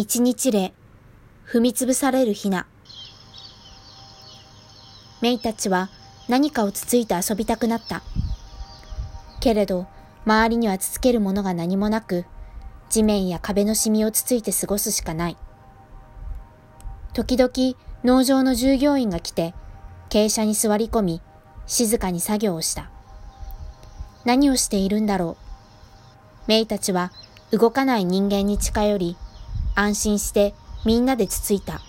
一日例、踏みつぶされるひな。メイたちは何かをつついて遊びたくなった。けれど、周りにはつつけるものが何もなく、地面や壁のシミをつついて過ごすしかない。時々農場の従業員が来て、傾斜に座り込み、静かに作業をした。何をしているんだろう。メイたちは動かない人間に近寄り、安心してみんなでつついた。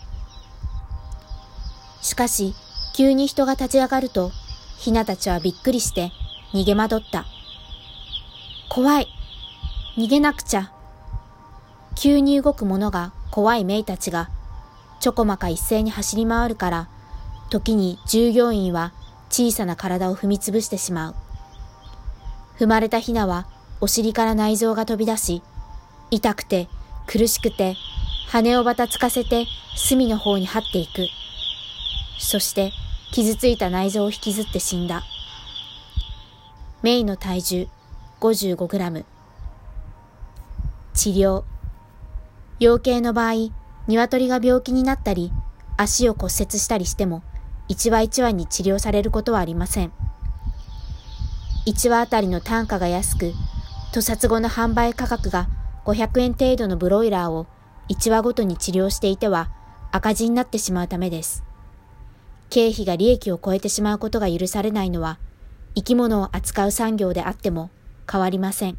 しかし、急に人が立ち上がると、ひなたちはびっくりして逃げ惑った。怖い。逃げなくちゃ。急に動く者が怖いメイたちが、ちょこまか一斉に走り回るから、時に従業員は小さな体を踏みつぶしてしまう。踏まれたヒナはお尻から内臓が飛び出し、痛くて苦しくて羽をばたつかせて隅の方に這っていく。そして傷ついた内臓を引きずって死んだ。メイの体重 55g。治療。養鶏の場合、鶏が病気になったり、足を骨折したりしても、一羽一羽に治療されることはありません。一羽あたりの単価が安く、屠殺後の販売価格が500円程度のブロイラーを1話ごとに治療していては赤字になってしまうためです。経費が利益を超えてしまうことが許されないのは生き物を扱う産業であっても変わりません。